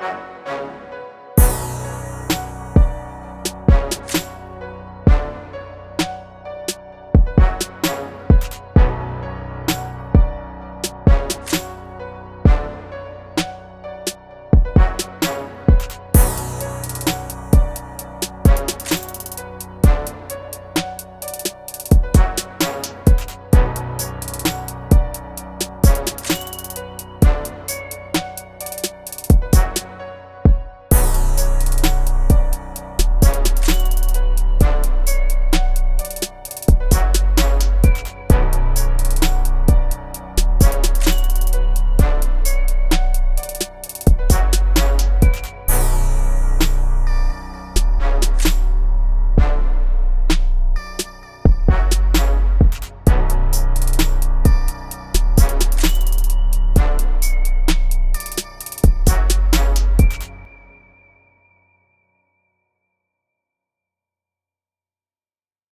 Bye.